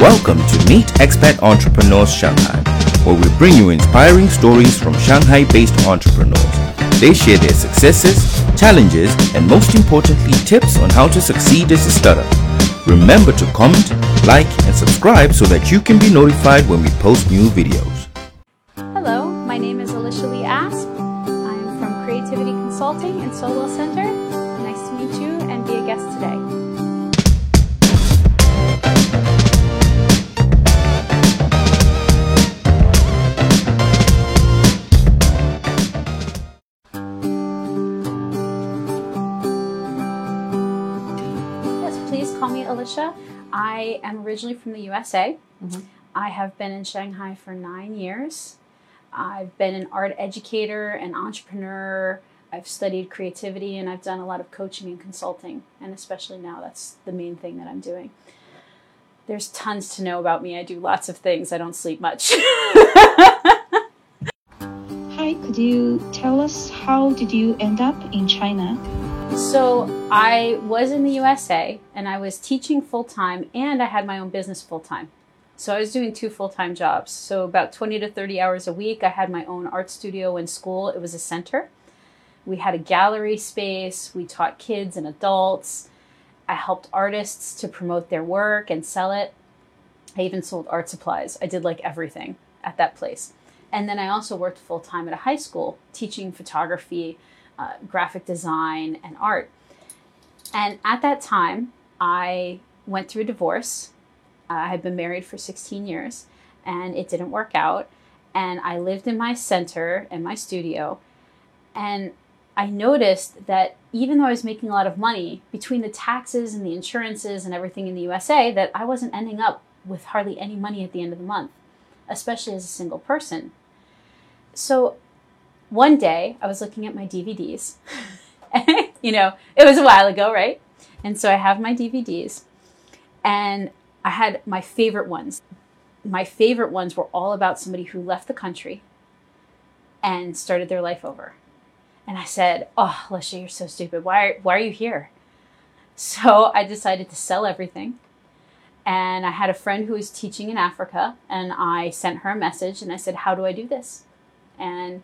Welcome to Meet Expat Entrepreneurs Shanghai, where we bring you inspiring stories from Shanghai based entrepreneurs. They share their successes, challenges, and most importantly, tips on how to succeed as a startup. Remember to comment, like, and subscribe so that you can be notified when we post new videos. I am originally from the USA. Mm-hmm. I have been in Shanghai for nine years. I've been an art educator, an entrepreneur. I've studied creativity and I've done a lot of coaching and consulting. And especially now, that's the main thing that I'm doing. There's tons to know about me. I do lots of things. I don't sleep much. Hi, could you tell us how did you end up in China? So, I was in the USA and I was teaching full time and I had my own business full time. So, I was doing two full time jobs. So, about 20 to 30 hours a week. I had my own art studio in school. It was a center. We had a gallery space. We taught kids and adults. I helped artists to promote their work and sell it. I even sold art supplies. I did like everything at that place. And then I also worked full time at a high school teaching photography, uh, graphic design, and art. And at that time, I went through a divorce. Uh, I had been married for 16 years and it didn't work out. And I lived in my center in my studio. And I noticed that even though I was making a lot of money between the taxes and the insurances and everything in the USA, that I wasn't ending up with hardly any money at the end of the month, especially as a single person. So one day I was looking at my DVDs. you know, it was a while ago, right? And so I have my DVDs and I had my favorite ones. My favorite ones were all about somebody who left the country and started their life over. And I said, "Oh, Alysia, you're so stupid. Why are, why are you here?" So I decided to sell everything. And I had a friend who was teaching in Africa, and I sent her a message and I said, "How do I do this?" And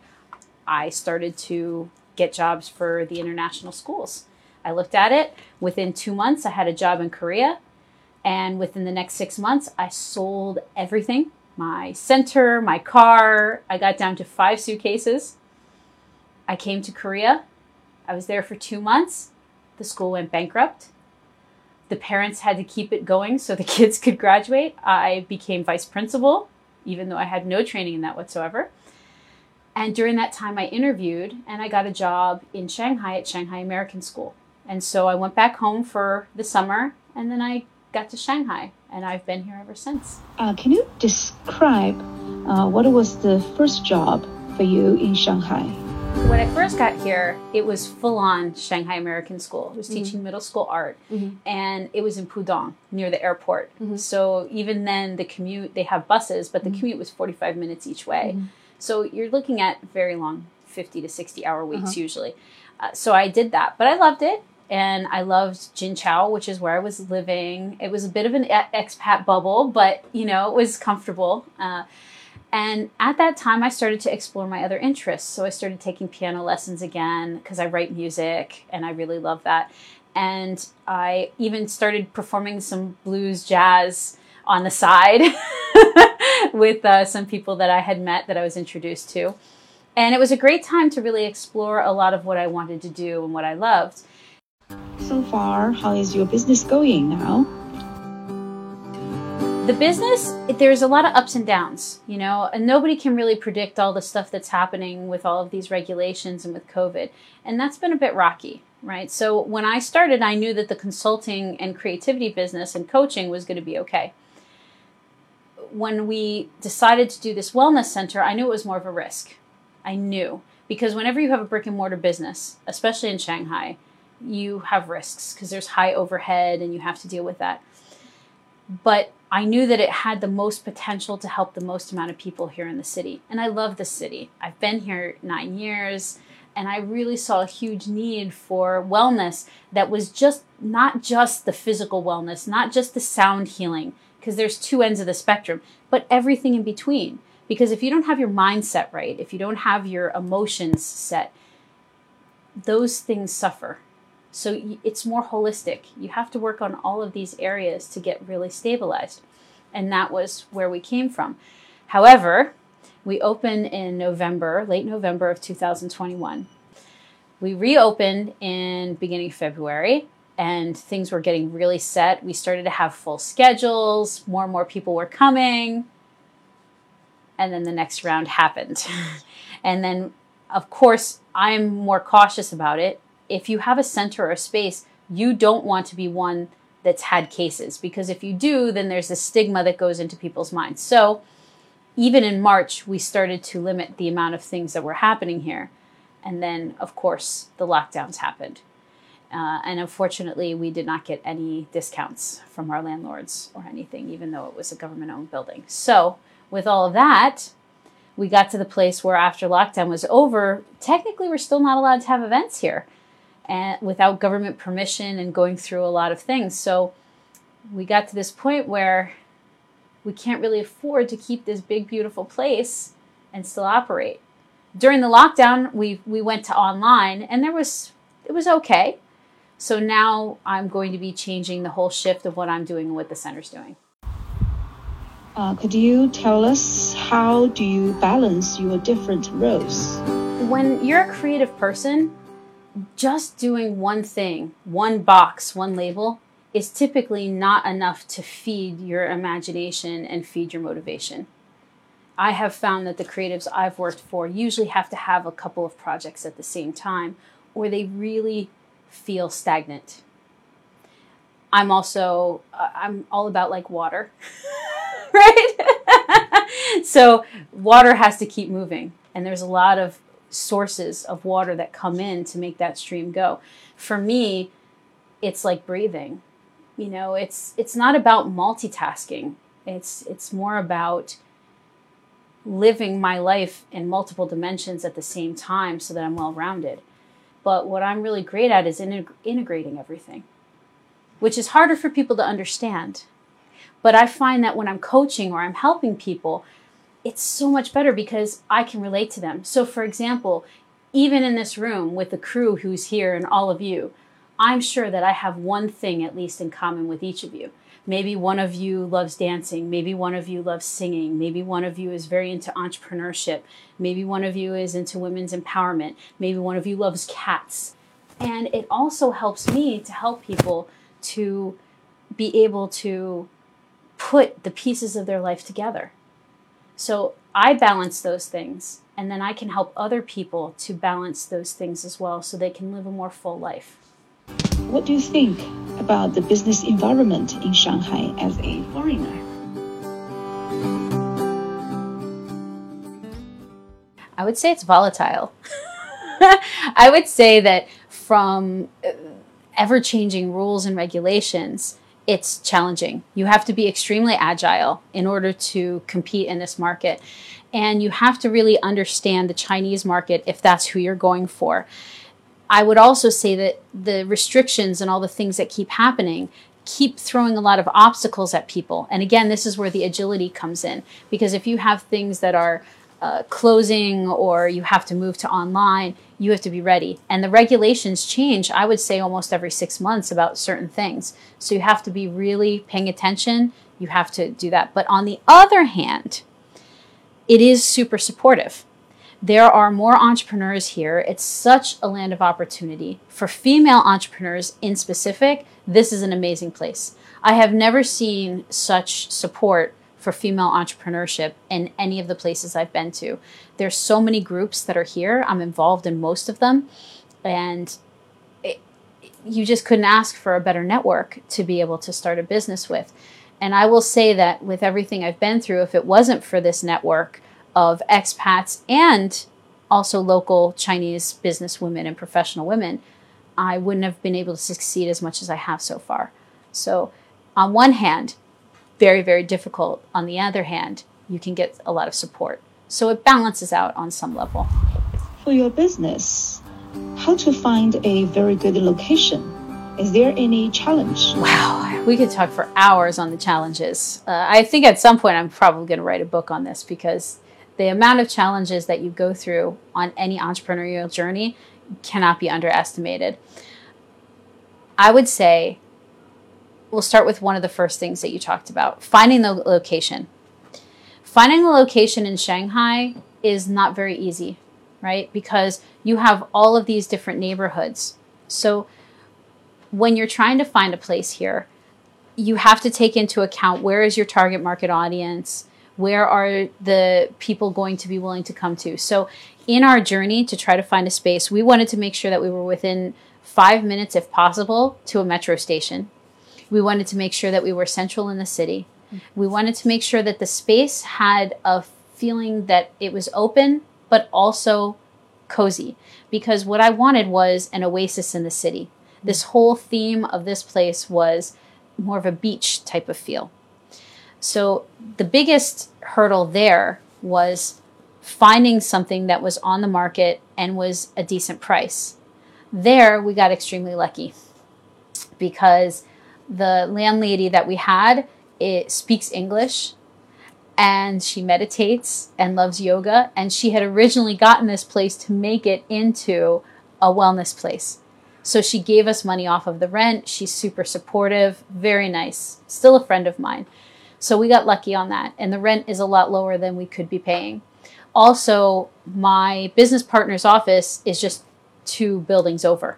I started to get jobs for the international schools. I looked at it. Within two months, I had a job in Korea. And within the next six months, I sold everything my center, my car. I got down to five suitcases. I came to Korea. I was there for two months. The school went bankrupt. The parents had to keep it going so the kids could graduate. I became vice principal, even though I had no training in that whatsoever. And during that time, I interviewed and I got a job in Shanghai at Shanghai American School. And so I went back home for the summer and then I got to Shanghai and I've been here ever since. Uh, can you describe uh, what was the first job for you in Shanghai? When I first got here, it was full on Shanghai American School. I was mm-hmm. teaching middle school art mm-hmm. and it was in Pudong near the airport. Mm-hmm. So even then, the commute, they have buses, but the commute was 45 minutes each way. So you're looking at very long 50 to 60 hour weeks usually. Uh, so I did that, but I loved it. And I loved Jinqiao, which is where I was living. It was a bit of an expat bubble, but you know, it was comfortable. Uh, and at that time, I started to explore my other interests. So I started taking piano lessons again because I write music and I really love that. And I even started performing some blues jazz on the side with uh, some people that I had met that I was introduced to. And it was a great time to really explore a lot of what I wanted to do and what I loved. So far, how is your business going now? the business there's a lot of ups and downs you know and nobody can really predict all the stuff that's happening with all of these regulations and with covid and that's been a bit rocky right so when i started i knew that the consulting and creativity business and coaching was going to be okay when we decided to do this wellness center i knew it was more of a risk i knew because whenever you have a brick and mortar business especially in shanghai you have risks because there's high overhead and you have to deal with that but I knew that it had the most potential to help the most amount of people here in the city. And I love the city. I've been here nine years and I really saw a huge need for wellness that was just not just the physical wellness, not just the sound healing, because there's two ends of the spectrum, but everything in between. Because if you don't have your mindset right, if you don't have your emotions set, those things suffer. So it's more holistic. You have to work on all of these areas to get really stabilized. And that was where we came from. However, we opened in November, late November of 2021. We reopened in beginning February and things were getting really set. We started to have full schedules, more and more people were coming. And then the next round happened. and then, of course, I'm more cautious about it. If you have a center or a space, you don't want to be one that's had cases because if you do, then there's a stigma that goes into people's minds. So, even in March, we started to limit the amount of things that were happening here. And then, of course, the lockdowns happened. Uh, and unfortunately, we did not get any discounts from our landlords or anything, even though it was a government owned building. So, with all of that, we got to the place where after lockdown was over, technically we're still not allowed to have events here and without government permission and going through a lot of things. So, we got to this point where we can't really afford to keep this big, beautiful place and still operate. During the lockdown, we, we went to online and there was, it was okay so now I'm going to be changing the whole shift of what I'm doing and what the center's doing. Uh, could you tell us how do you balance your different roles? When you're a creative person, just doing one thing, one box, one label is typically not enough to feed your imagination and feed your motivation. I have found that the creatives I've worked for usually have to have a couple of projects at the same time, or they really feel stagnant. I'm also uh, I'm all about like water. right? so water has to keep moving and there's a lot of sources of water that come in to make that stream go. For me, it's like breathing. You know, it's it's not about multitasking. It's it's more about living my life in multiple dimensions at the same time so that I'm well rounded. But what I'm really great at is integ- integrating everything, which is harder for people to understand. But I find that when I'm coaching or I'm helping people, it's so much better because I can relate to them. So, for example, even in this room with the crew who's here and all of you, I'm sure that I have one thing at least in common with each of you. Maybe one of you loves dancing. Maybe one of you loves singing. Maybe one of you is very into entrepreneurship. Maybe one of you is into women's empowerment. Maybe one of you loves cats. And it also helps me to help people to be able to put the pieces of their life together. So I balance those things, and then I can help other people to balance those things as well so they can live a more full life. What do you think about the business environment in Shanghai as a foreigner? I would say it's volatile. I would say that from uh, ever changing rules and regulations, it's challenging. You have to be extremely agile in order to compete in this market. And you have to really understand the Chinese market if that's who you're going for. I would also say that the restrictions and all the things that keep happening keep throwing a lot of obstacles at people. And again, this is where the agility comes in because if you have things that are uh, closing or you have to move to online, you have to be ready. And the regulations change, I would say, almost every six months about certain things. So you have to be really paying attention. You have to do that. But on the other hand, it is super supportive there are more entrepreneurs here. It's such a land of opportunity. For female entrepreneurs in specific, this is an amazing place. I have never seen such support for female entrepreneurship in any of the places I've been to. There's so many groups that are here. I'm involved in most of them. And it, you just couldn't ask for a better network to be able to start a business with. And I will say that with everything I've been through, if it wasn't for this network, of expats and also local Chinese business women and professional women, I wouldn't have been able to succeed as much as I have so far. So, on one hand, very, very difficult. On the other hand, you can get a lot of support. So, it balances out on some level. For your business, how to find a very good location? Is there any challenge? Wow, we could talk for hours on the challenges. Uh, I think at some point I'm probably going to write a book on this because the amount of challenges that you go through on any entrepreneurial journey cannot be underestimated. I would say we'll start with one of the first things that you talked about finding the location. Finding the location in Shanghai is not very easy, right? Because you have all of these different neighborhoods. So when you're trying to find a place here, you have to take into account where is your target market audience? Where are the people going to be willing to come to? So, in our journey to try to find a space, we wanted to make sure that we were within five minutes, if possible, to a metro station. We wanted to make sure that we were central in the city. We wanted to make sure that the space had a feeling that it was open, but also cozy. Because what I wanted was an oasis in the city. This whole theme of this place was more of a beach type of feel. So the biggest hurdle there was finding something that was on the market and was a decent price. There, we got extremely lucky because the landlady that we had it speaks English and she meditates and loves yoga and she had originally gotten this place to make it into a wellness place. So she gave us money off of the rent. She's super supportive, very nice, still a friend of mine. So we got lucky on that. And the rent is a lot lower than we could be paying. Also, my business partner's office is just two buildings over.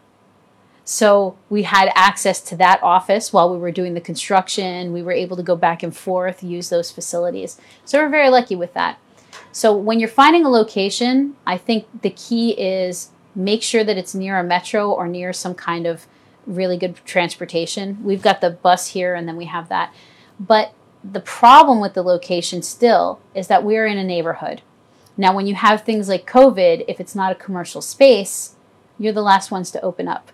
So we had access to that office while we were doing the construction. We were able to go back and forth, use those facilities. So we're very lucky with that. So when you're finding a location, I think the key is make sure that it's near a metro or near some kind of really good transportation. We've got the bus here and then we have that. But the problem with the location still is that we're in a neighborhood. Now, when you have things like COVID, if it's not a commercial space, you're the last ones to open up.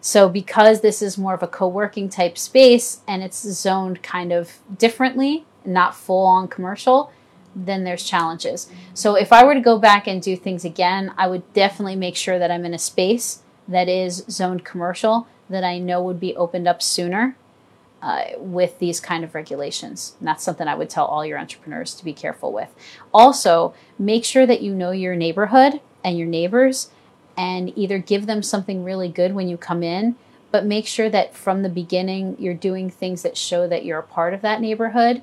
So, because this is more of a co working type space and it's zoned kind of differently, not full on commercial, then there's challenges. So if I were to go back and do things again, I would definitely make sure that I'm in a space that is zoned commercial that I know would be opened up sooner uh, with these kind of regulations. And that's something I would tell all your entrepreneurs to be careful with. Also, make sure that you know your neighborhood and your neighbors and either give them something really good when you come in, but make sure that from the beginning you're doing things that show that you're a part of that neighborhood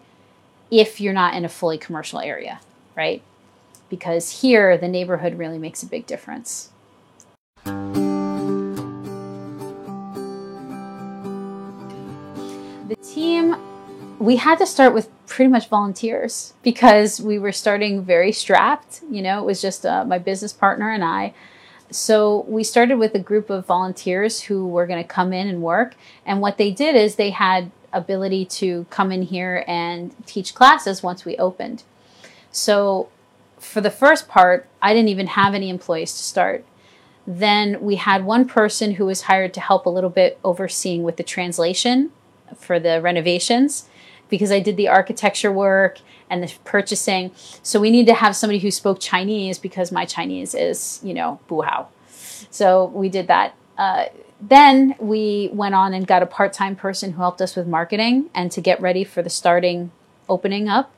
if you're not in a fully commercial area, right? Because here, the neighborhood really makes a big difference. Team, we had to start with pretty much volunteers because we were starting very strapped. You know, it was just uh, my business partner and I. So we started with a group of volunteers who were going to come in and work. And what they did is they had ability to come in here and teach classes once we opened. So for the first part, I didn't even have any employees to start. Then we had one person who was hired to help a little bit overseeing with the translation for the renovations because I did the architecture work and the purchasing. So we need to have somebody who spoke Chinese because my Chinese is, you know, buhao. So we did that. Uh, then we went on and got a part time person who helped us with marketing and to get ready for the starting opening up.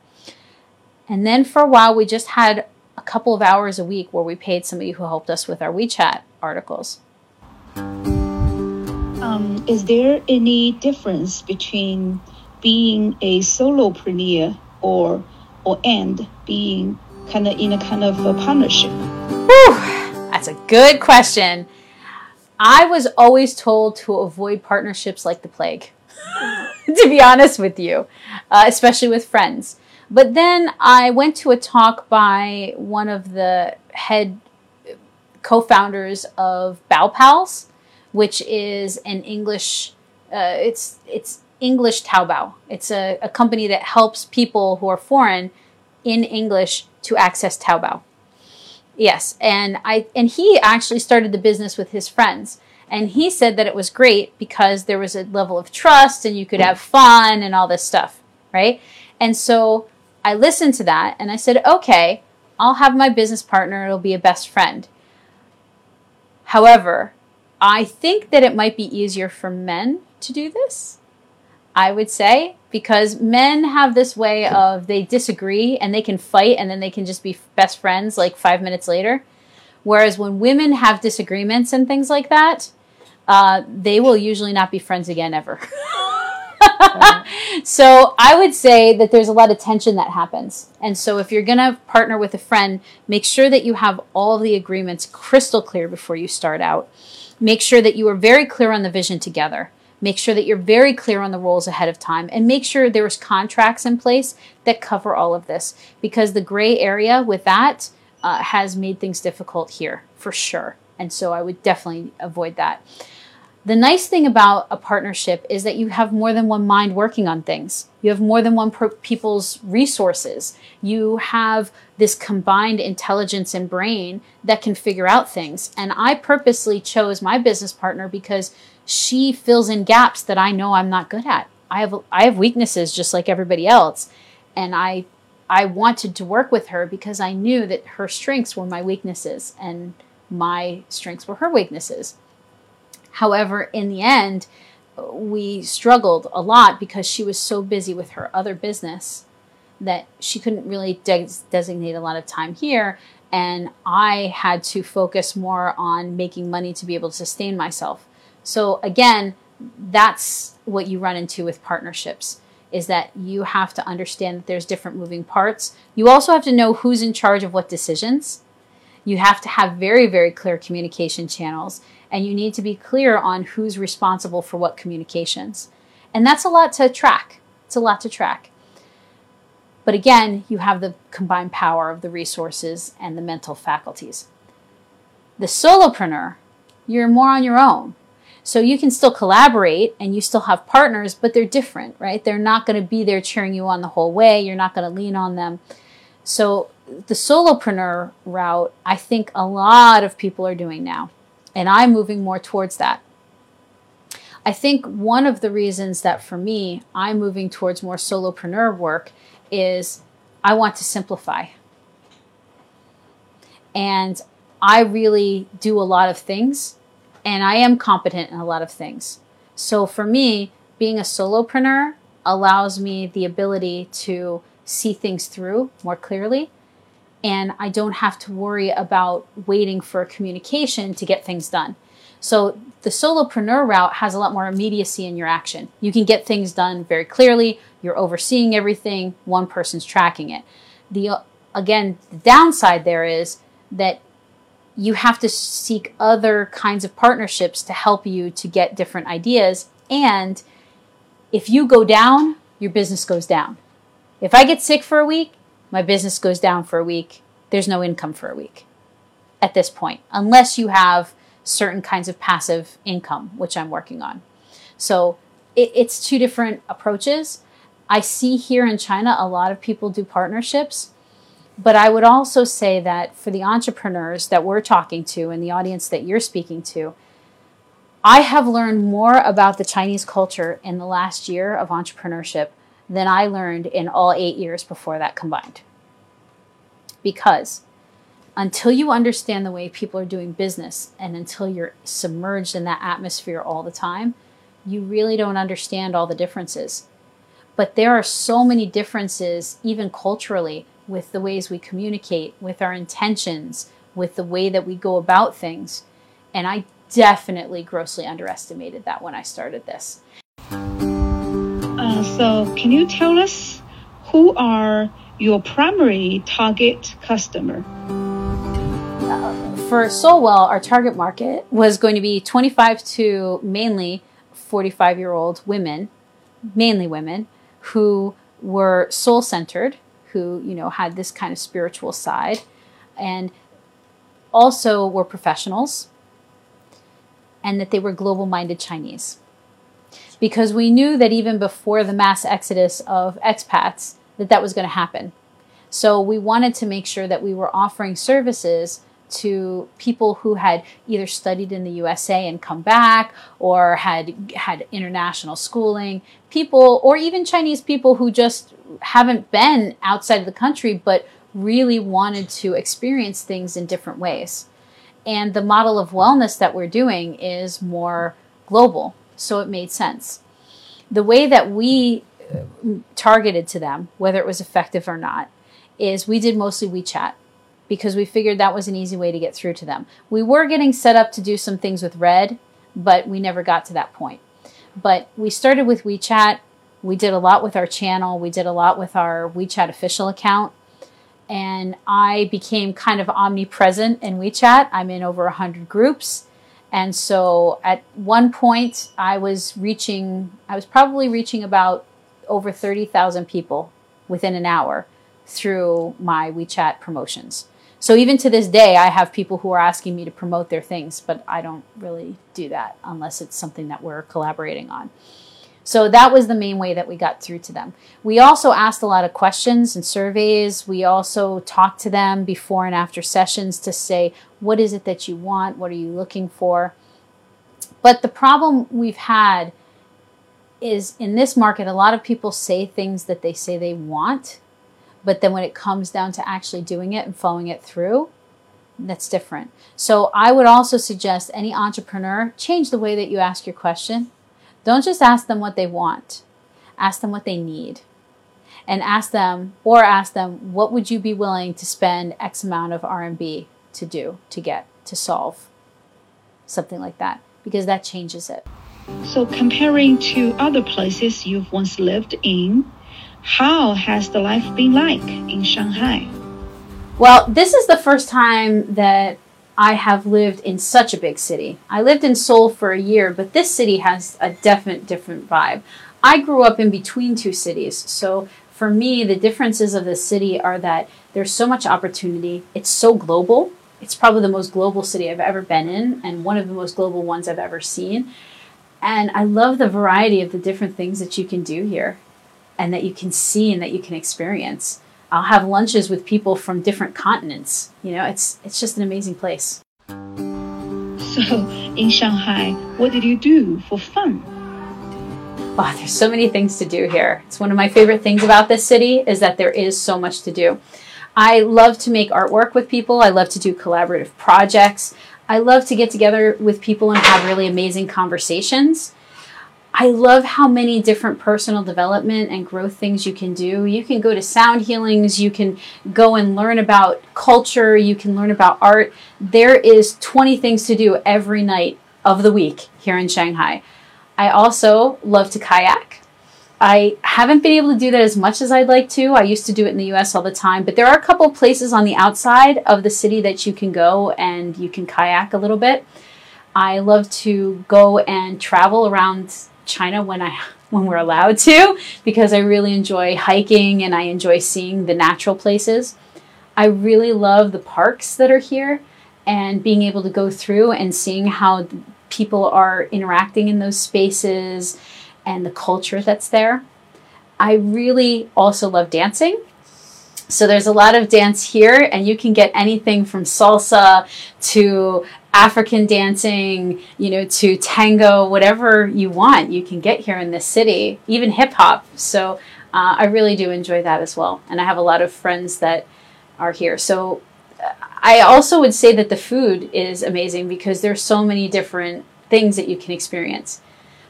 And then for a while, we just had a couple of hours a week where we paid somebody who helped us with our WeChat articles. Um, is there any difference between being a solopreneur or or and being kind of in a kind of a partnership? Whew, that's a good question. I was always told to avoid partnerships like the plague, to be honest with you, uh, especially with friends. But then I went to a talk by one of the head co founders of Baopals, which is an English, uh, it's, it's English Taobao. It's a, a company that helps people who are foreign in English to access Taobao. Yes, and I and he actually started the business with his friends. And he said that it was great because there was a level of trust and you could have fun and all this stuff, right? And so I listened to that and I said, "Okay, I'll have my business partner, it'll be a best friend." However, I think that it might be easier for men to do this. I would say because men have this way of they disagree and they can fight and then they can just be best friends like 5 minutes later. Whereas when women have disagreements and things like that, uh, they will usually not be friends again ever. so I would say that there's a lot of tension that happens. And so if you're going to partner with a friend, make sure that you have all the agreements crystal clear before you start out. Make sure that you are very clear on the vision together. Make sure that you're very clear on the roles ahead of time and make sure there's contracts in place that cover all of this because the gray area with that uh, has made things difficult here for sure. And so I would definitely avoid that. The nice thing about a partnership is that you have more than one mind working on things. You have more than one per- people's resources. You have this combined intelligence and brain that can figure out things. And I purposely chose my business partner because she fills in gaps that I know I'm not good at. I have I have weaknesses just like everybody else, and I I wanted to work with her because I knew that her strengths were my weaknesses and my strengths were her weaknesses. However, in the end, we struggled a lot because she was so busy with her other business that she couldn't really de- designate a lot of time here. And I had to focus more on making money to be able to sustain myself. So, again, that's what you run into with partnerships is that you have to understand that there's different moving parts. You also have to know who's in charge of what decisions. You have to have very, very clear communication channels and you need to be clear on who's responsible for what communications. And that's a lot to track. It's a lot to track. But again, you have the combined power of the resources and the mental faculties. The solopreneur, you're more on your own. So you can still collaborate and you still have partners, but they're different, right? They're not going to be there cheering you on the whole way. You're not going to lean on them. So the solopreneur route, I think a lot of people are doing now. And I'm moving more towards that. I think one of the reasons that for me, I'm moving towards more solopreneur work is I want to simplify. And I really do a lot of things and I am competent in a lot of things. So for me, being a solopreneur allows me the ability to see things through more clearly and I don't have to worry about waiting for communication to get things done. So the solopreneur route has a lot more immediacy in your action. You can get things done very clearly. You're overseeing everything. One person's tracking it. The again, the downside there is that you have to seek other kinds of partnerships to help you to get different ideas. And if you go down, your business goes down. If I get sick for a week, my business goes down for a week, there's no income for a week at this point, unless you have certain kinds of passive income, which I'm working on. So it, it's two different approaches. I see here in China a lot of people do partnerships, but I would also say that for the entrepreneurs that we're talking to and the audience that you're speaking to, I have learned more about the Chinese culture in the last year of entrepreneurship than I learned in all eight years before that combined. Because until you understand the way people are doing business and until you're submerged in that atmosphere all the time, you really don't understand all the differences. But there are so many differences, even culturally, with the ways we communicate, with our intentions, with the way that we go about things. And I definitely grossly underestimated that when I started this. So, can you tell us who are your primary target customer? For Soulwell, our target market was going to be 25 to mainly 45 year old women, mainly women, who were soul centered, who you know had this kind of spiritual side, and also were professionals, and that they were global minded Chinese because we knew that even before the mass exodus of expats that that was going to happen. So we wanted to make sure that we were offering services to people who had either studied in the USA and come back or had had international schooling, people or even Chinese people who just haven't been outside of the country but really wanted to experience things in different ways. And the model of wellness that we're doing is more global. So it made sense. The way that we uh, targeted to them, whether it was effective or not, is we did mostly WeChat because we figured that was an easy way to get through to them. We were getting set up to do some things with Red, but we never got to that point. But we started with WeChat. We did a lot with our channel. We did a lot with our WeChat official account. And I became kind of omnipresent in WeChat. I'm in over 100 groups. And so at one point, I was reaching, I was probably reaching about over 30,000 people within an hour through my WeChat promotions. So even to this day, I have people who are asking me to promote their things, but I don't really do that unless it's something that we're collaborating on. So that was the main way that we got through to them. We also asked a lot of questions and surveys. We also talked to them before and after sessions to say, what is it that you want? What are you looking for? But the problem we've had is in this market, a lot of people say things that they say they want but then when it comes down to actually doing it and following it through, that's different. So I would also suggest any entrepreneur change the way that you ask your question. Don't just ask them what they want. Ask them what they need. And ask them or ask them what would you be willing to spend X amount of RMB to do, to get, to solve. Something like that because that changes it. So comparing to other places you've once lived in, how has the life been like in Shanghai? Well, this is the first time that I have lived in such a big city. I lived in Seoul for a year, but this city has a definite different vibe. I grew up in between two cities, so for me, the differences of the city are that there's so much opportunity. It's so global. It's probably the most global city I've ever been in, and one of the most global ones I've ever seen. And I love the variety of the different things that you can do here and that you can see and that you can experience. I'll have lunches with people from different continents. You know, it's it's just an amazing place. So, in Shanghai, what did you do for fun? Oh, there's so many things to do here. It's one of my favorite things about this city is that there is so much to do. I love to make artwork with people. I love to do collaborative projects. I love to get together with people and have really amazing conversations. I love how many different personal development and growth things you can do. You can go to sound healings, you can go and learn about culture, you can learn about art. There is 20 things to do every night of the week here in Shanghai. I also love to kayak. I haven't been able to do that as much as I'd like to. I used to do it in the US all the time, but there are a couple places on the outside of the city that you can go and you can kayak a little bit. I love to go and travel around China when I when we're allowed to because I really enjoy hiking and I enjoy seeing the natural places. I really love the parks that are here and being able to go through and seeing how people are interacting in those spaces and the culture that's there. I really also love dancing. So there's a lot of dance here, and you can get anything from salsa to African dancing, you know, to tango, whatever you want, you can get here in this city, even hip hop. So uh, I really do enjoy that as well. And I have a lot of friends that are here. So uh, I also would say that the food is amazing because there's so many different things that you can experience.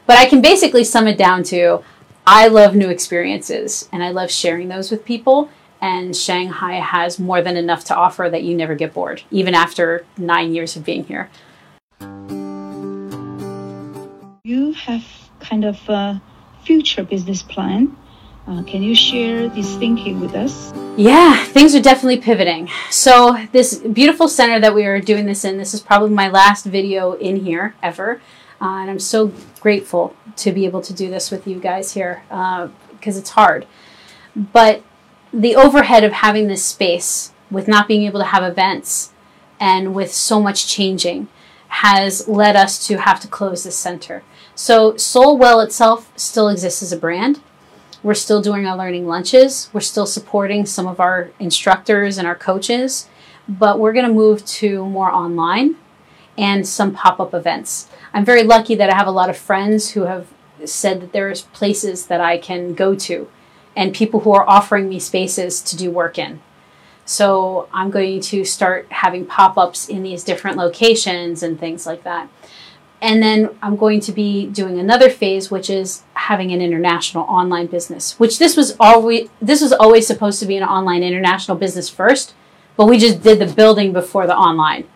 But I can basically sum it down to I love new experiences and I love sharing those with people and Shanghai has more than enough to offer that you never get bored, even after nine years of being here. You have kind of a future business plan. Uh, can you share this thinking with us? Yeah, things are definitely pivoting. So, this beautiful center that we are doing this in, this is probably my last video in here ever. Uh, and I'm so grateful to be able to do this with you guys here because uh, it's hard. But the overhead of having this space with not being able to have events and with so much changing has led us to have to close this center. So Soulwell itself still exists as a brand. We're still doing our learning lunches. We're still supporting some of our instructors and our coaches, but we're going to move to more online and some pop-up events. I'm very lucky that I have a lot of friends who have said that there's places that I can go to and people who are offering me spaces to do work in. So I'm going to start having pop ups in these different locations and things like that. And then I'm going to be doing another phase, which is having an international online business. Which this was always this was always supposed to be an online international business first, but we just did the building before the online.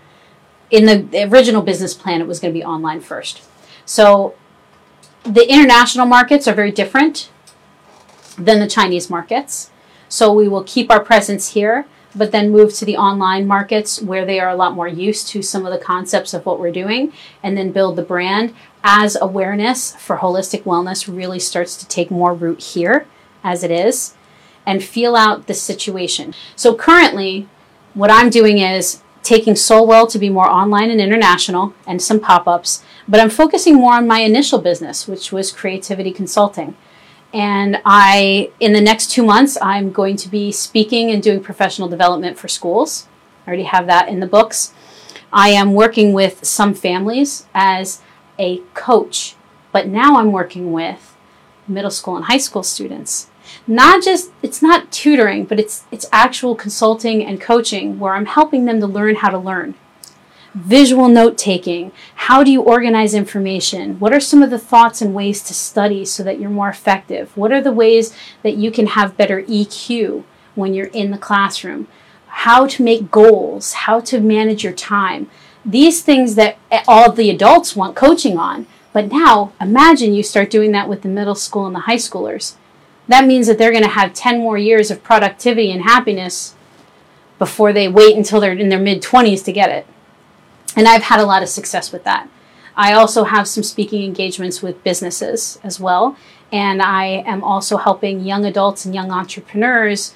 In the original business plan, it was going to be online first. So the international markets are very different than the Chinese markets. So we will keep our presence here, but then move to the online markets where they are a lot more used to some of the concepts of what we're doing and then build the brand as awareness for holistic wellness really starts to take more root here as it is and feel out the situation. So currently what I'm doing is taking Soulwell to be more online and international and some pop-ups, but I'm focusing more on my initial business, which was creativity consulting. And I, in the next two months, I'm going to be speaking and doing professional development for schools. I already have that in the books. I am working with some families as a coach, but now I'm working with middle school and high school students. Not just it's not tutoring, but it's it's actual consulting and coaching where I'm helping them to learn how to learn visual note taking. How do you organize information? What are some of the thoughts and ways to study so that you're more effective? What are the ways that you can have better EQ when you're in the classroom? How to make goals, how to manage your time. These things that all the adults want coaching on. But now imagine you start doing that with the middle school and the high schoolers. That means that they're going to have 10 more years of productivity and happiness before they wait until they're in their mid 20s to get it. And I've had a lot of success with that. I also have some speaking engagements with businesses as well. And I am also helping young adults and young entrepreneurs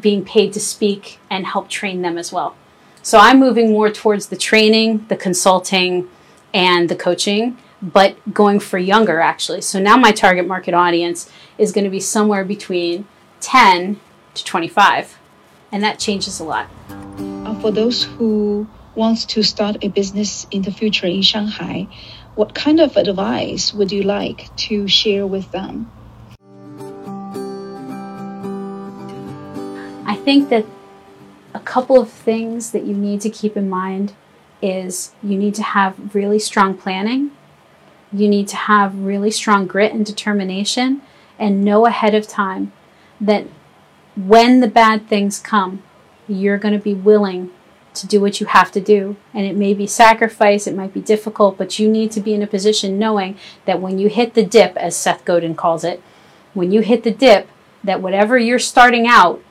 being paid to speak and help train them as well. So I'm moving more towards the training, the consulting, and the coaching, but going for younger actually. So now my target market audience is going to be somewhere between 10 to 25. And that changes a lot. For those who wants to start a business in the future in Shanghai, what kind of advice would you like to share with them? I think that a couple of things that you need to keep in mind is you need to have really strong planning. You need to have really strong grit and determination and know ahead of time that when the bad things come, you're going to be willing to do what you have to do. And it may be sacrifice, it might be difficult, but you need to be in a position knowing that when you hit the dip, as Seth Godin calls it, when you hit the dip, that whatever you're starting out,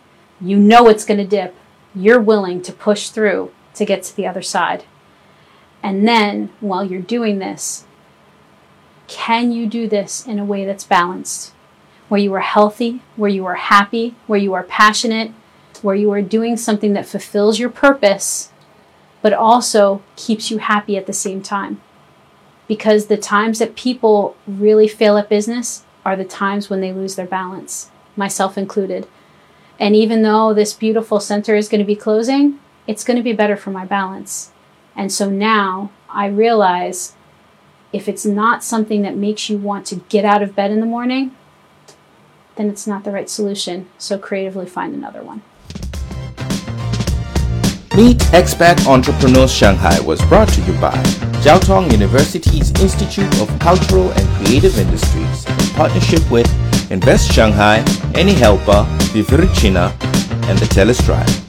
you know it's going to dip. You're willing to push through to get to the other side. And then, while you're doing this, can you do this in a way that's balanced? Where you are healthy, where you are happy, where you are passionate, where you are doing something that fulfills your purpose, but also keeps you happy at the same time. Because the times that people really fail at business are the times when they lose their balance, myself included. And even though this beautiful center is going to be closing, it's going to be better for my balance. And so now I realize if it's not something that makes you want to get out of bed in the morning, then it's not the right solution. So creatively find another one. Meet Expat Entrepreneurs Shanghai was brought to you by Jiao Tong University's Institute of Cultural and Creative Industries in partnership with Invest Shanghai, Any Helper, Vivirchina, and the Telus Drive.